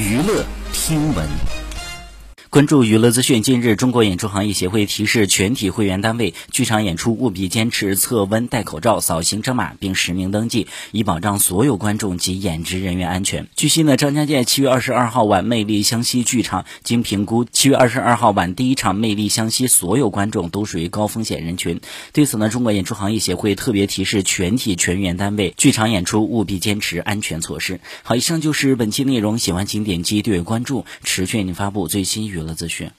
娱乐听闻。关注娱乐资讯，近日，中国演出行业协会提示全体会员单位，剧场演出务必坚持测温、戴口罩、扫行程码，并实名登记，以保障所有观众及演职人员安全。据悉呢，张家界七月二十二号晚魅力湘西剧场经评估，七月二十二号晚第一场魅力湘西所有观众都属于高风险人群。对此呢，中国演出行业协会特别提示全体全员单位，剧场演出务必坚持安全措施。好，以上就是本期内容，喜欢请点击订阅关注，持续为您发布最新娱。有了资讯。